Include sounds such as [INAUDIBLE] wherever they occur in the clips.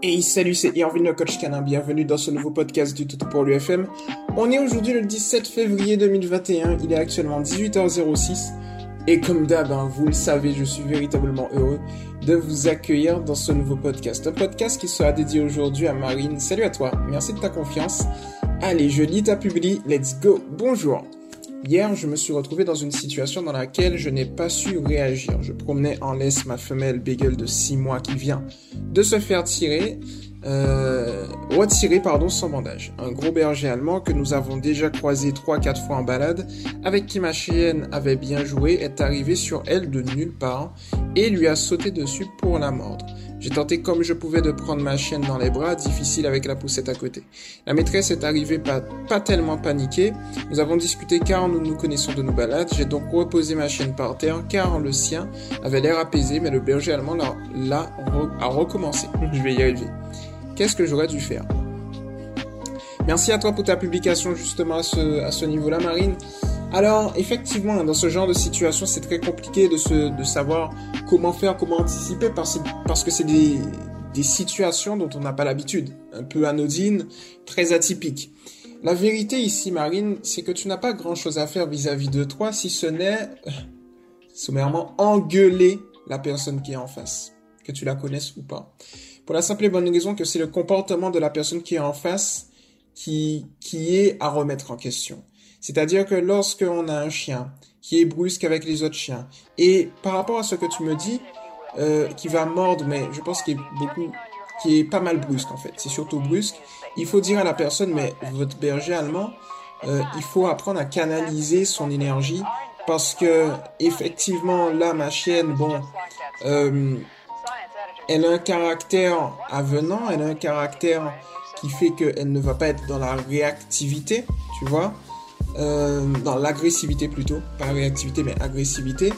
Hey salut, c'est Irvin le coach canin, bienvenue dans ce nouveau podcast du Toto pour l'UFM. On est aujourd'hui le 17 février 2021, il est actuellement 18h06 et comme d'hab, hein, vous le savez, je suis véritablement heureux de vous accueillir dans ce nouveau podcast. Un podcast qui sera dédié aujourd'hui à Marine. Salut à toi, merci de ta confiance. Allez, je lis ta publi, let's go, bonjour. Hier, je me suis retrouvé dans une situation dans laquelle je n'ai pas su réagir. Je promenais en laisse ma femelle Beagle de 6 mois qui vient de se faire tirer, euh, retirer pardon, sans bandage. Un gros berger allemand que nous avons déjà croisé 3-4 fois en balade, avec qui ma chienne avait bien joué, est arrivé sur elle de nulle part et lui a sauté dessus pour la mordre. J'ai tenté comme je pouvais de prendre ma chienne dans les bras, difficile avec la poussette à côté. La maîtresse est arrivée pas, pas tellement paniquée. Nous avons discuté car nous nous connaissons de nos balades. J'ai donc reposé ma chienne par terre car le sien avait l'air apaisé, mais le berger allemand l'a, a recommencé. [LAUGHS] Je vais y arriver. Qu'est-ce que j'aurais dû faire? Merci à toi pour ta publication justement à ce, à ce niveau-là, Marine. Alors, effectivement, dans ce genre de situation, c'est très compliqué de, se, de savoir comment faire, comment anticiper, parce, parce que c'est des, des situations dont on n'a pas l'habitude, un peu anodines, très atypiques. La vérité ici, Marine, c'est que tu n'as pas grand-chose à faire vis-à-vis de toi, si ce n'est, euh, sommairement, engueuler la personne qui est en face, que tu la connaisses ou pas. Pour la simple et bonne raison que c'est le comportement de la personne qui est en face qui, qui est à remettre en question. C'est-à-dire que lorsqu'on a un chien qui est brusque avec les autres chiens, et par rapport à ce que tu me dis, euh, qui va mordre, mais je pense qu'il est beaucoup, qui est pas mal brusque en fait, c'est surtout brusque, il faut dire à la personne, mais votre berger allemand, euh, il faut apprendre à canaliser son énergie, parce que effectivement, là, ma chienne, bon, euh, elle a un caractère avenant, elle a un caractère qui fait qu'elle ne va pas être dans la réactivité, tu vois. Euh, dans l'agressivité plutôt, pas réactivité mais agressivité.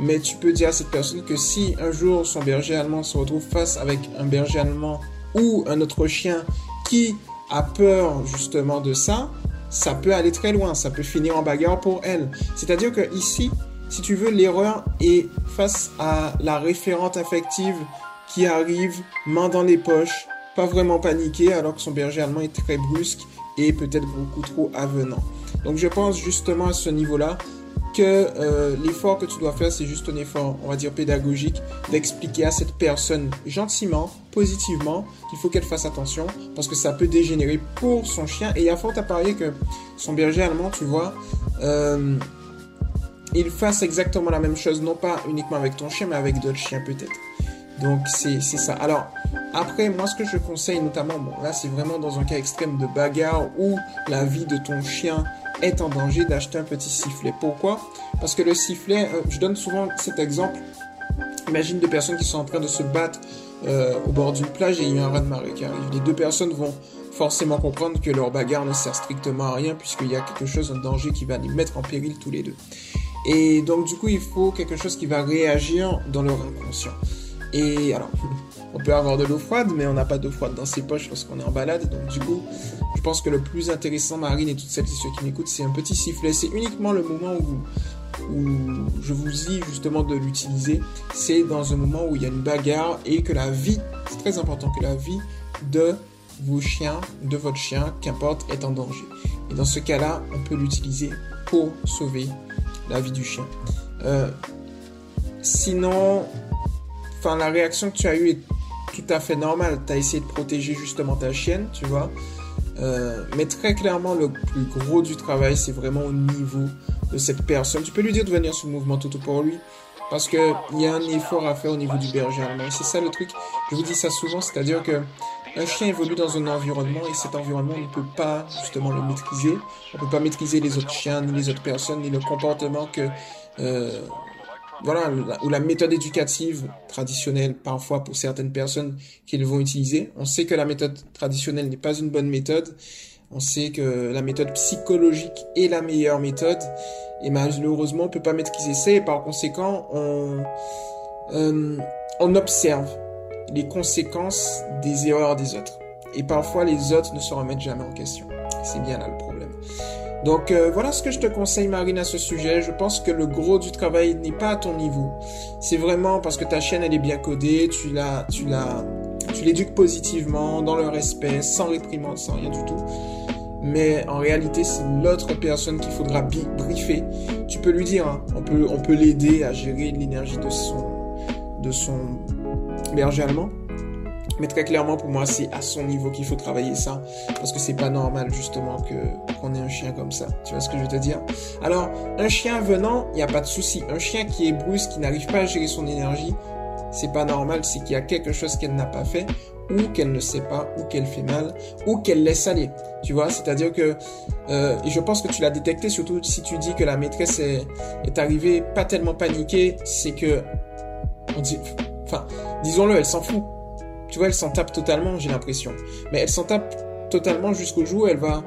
Mais tu peux dire à cette personne que si un jour son berger allemand se retrouve face avec un berger allemand ou un autre chien qui a peur justement de ça, ça peut aller très loin, ça peut finir en bagarre pour elle. C'est-à-dire que ici, si tu veux, l'erreur est face à la référente affective qui arrive, main dans les poches, pas vraiment paniquée alors que son berger allemand est très brusque et peut-être beaucoup trop avenant. Donc je pense justement à ce niveau-là que euh, l'effort que tu dois faire, c'est juste un effort, on va dire, pédagogique, d'expliquer à cette personne gentiment, positivement, qu'il faut qu'elle fasse attention, parce que ça peut dégénérer pour son chien. Et il y a fort à parier que son berger allemand, tu vois, euh, il fasse exactement la même chose, non pas uniquement avec ton chien, mais avec d'autres chiens peut-être. Donc c'est ça. Alors après, moi ce que je conseille notamment, bon là c'est vraiment dans un cas extrême de bagarre où la vie de ton chien est en danger d'acheter un petit sifflet. Pourquoi? Parce que le sifflet, euh, je donne souvent cet exemple. Imagine deux personnes qui sont en train de se battre euh, au bord d'une plage et il y a un raz-de-marée qui arrive. Les deux personnes vont forcément comprendre que leur bagarre ne sert strictement à rien puisqu'il y a quelque chose, un danger qui va les mettre en péril tous les deux. Et donc du coup, il faut quelque chose qui va réagir dans leur inconscient. Et alors, on peut avoir de l'eau froide, mais on n'a pas d'eau froide dans ses poches lorsqu'on est en balade. Donc du coup, je pense que le plus intéressant, Marine et toutes celles et ceux qui m'écoutent, c'est un petit sifflet. C'est uniquement le moment où, je vous dis justement de l'utiliser. C'est dans un moment où il y a une bagarre et que la vie, c'est très important, que la vie de vos chiens, de votre chien, qu'importe, est en danger. Et dans ce cas-là, on peut l'utiliser pour sauver la vie du chien. Euh, sinon, enfin, la réaction que tu as eue est tout à fait normale. Tu as essayé de protéger justement ta chienne, tu vois. Euh, mais très clairement, le plus gros du travail, c'est vraiment au niveau de cette personne. Tu peux lui dire de venir sur le mouvement Toto pour lui. Parce qu'il y a un effort à faire au niveau du berger allemand. C'est ça le truc. Je vous dis ça souvent, c'est-à-dire que un chien évolue dans un environnement et cet environnement, on ne peut pas justement le maîtriser. On ne peut pas maîtriser les autres chiens, ni les autres personnes, ni le comportement que euh, voilà, ou la méthode éducative traditionnelle, parfois pour certaines personnes qu'ils vont utiliser. On sait que la méthode traditionnelle n'est pas une bonne méthode. On sait que la méthode psychologique est la meilleure méthode. Et malheureusement, on peut pas maîtriser ça et par conséquent, on, euh, on observe les conséquences des erreurs des autres. Et parfois, les autres ne se remettent jamais en question. C'est bien là le problème. Donc euh, voilà ce que je te conseille Marine à ce sujet. Je pense que le gros du travail n'est pas à ton niveau. C'est vraiment parce que ta chaîne elle est bien codée, tu l'as tu l'as tu l'éduques positivement, dans le respect, sans réprimande, sans rien du tout. Mais en réalité, c'est l'autre personne qu'il faudra briefer. Tu peux lui dire, hein, on peut, on peut l'aider à gérer l'énergie de son, de son berger allemand. Mais très clairement, pour moi, c'est à son niveau qu'il faut travailler ça. Parce que c'est pas normal, justement, que, qu'on ait un chien comme ça. Tu vois ce que je veux te dire? Alors, un chien venant, il n'y a pas de souci. Un chien qui est brusque, qui n'arrive pas à gérer son énergie, c'est pas normal. C'est qu'il y a quelque chose qu'elle n'a pas fait, ou qu'elle ne sait pas, ou qu'elle fait mal, ou qu'elle laisse aller. Tu vois? C'est-à-dire que, euh, et je pense que tu l'as détecté, surtout si tu dis que la maîtresse est, est arrivée pas tellement paniquée, c'est que, on dit, enfin, disons-le, elle s'en fout tu vois, elle s'en tape totalement, j'ai l'impression. Mais elle s'en tape totalement jusqu'au jour où elle va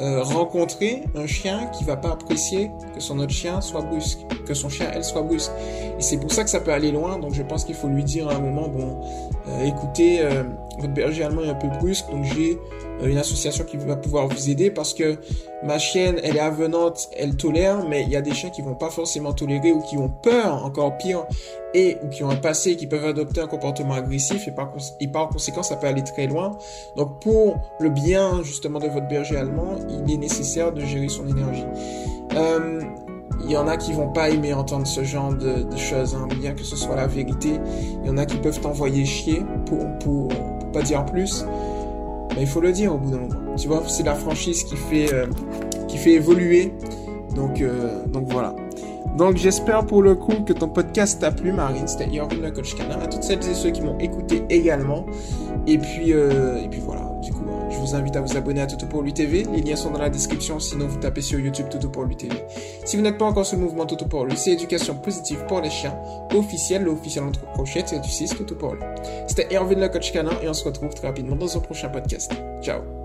euh, rencontrer un chien qui va pas apprécier que son autre chien soit brusque, que son chien elle soit brusque. Et c'est pour ça que ça peut aller loin. Donc je pense qu'il faut lui dire à un moment bon, euh, écoutez, euh, votre berger allemand est un peu brusque, donc j'ai une association qui va pouvoir vous aider parce que ma chienne elle est avenante, elle tolère, mais il y a des chiens qui vont pas forcément tolérer ou qui ont peur, encore pire, et ou qui ont un passé qui peuvent adopter un comportement agressif et par conséquent ça peut aller très loin. Donc pour le bien justement de votre berger allemand, il est nécessaire de gérer son énergie. Euh, il y en a qui vont pas aimer entendre ce genre de, choses, hein, bien que ce soit la vérité. Il y en a qui peuvent t'envoyer chier pour, pour, pas dire plus. Mais il faut le dire au bout d'un moment. Tu vois, c'est la franchise qui fait, euh, qui fait évoluer. Donc, euh, donc voilà. Donc j'espère pour le coup que ton podcast t'a plu, Marine. C'était Yorvin, le coach. À toutes celles et ceux qui m'ont écouté également. Et puis, euh, et puis voilà. Du coup, hein, je vous invite à vous abonner à Toto pour lui TV. Les liens sont dans la description. Sinon, vous tapez sur YouTube Toto pour lui TV. Si vous n'êtes pas encore sur le mouvement Toto pour lui, c'est éducation positive pour les chiens. Officiel, l'officiel entre crochets, c'est du 6 Toto pour. C'était Erwin le coach et on se retrouve très rapidement dans un prochain podcast. Ciao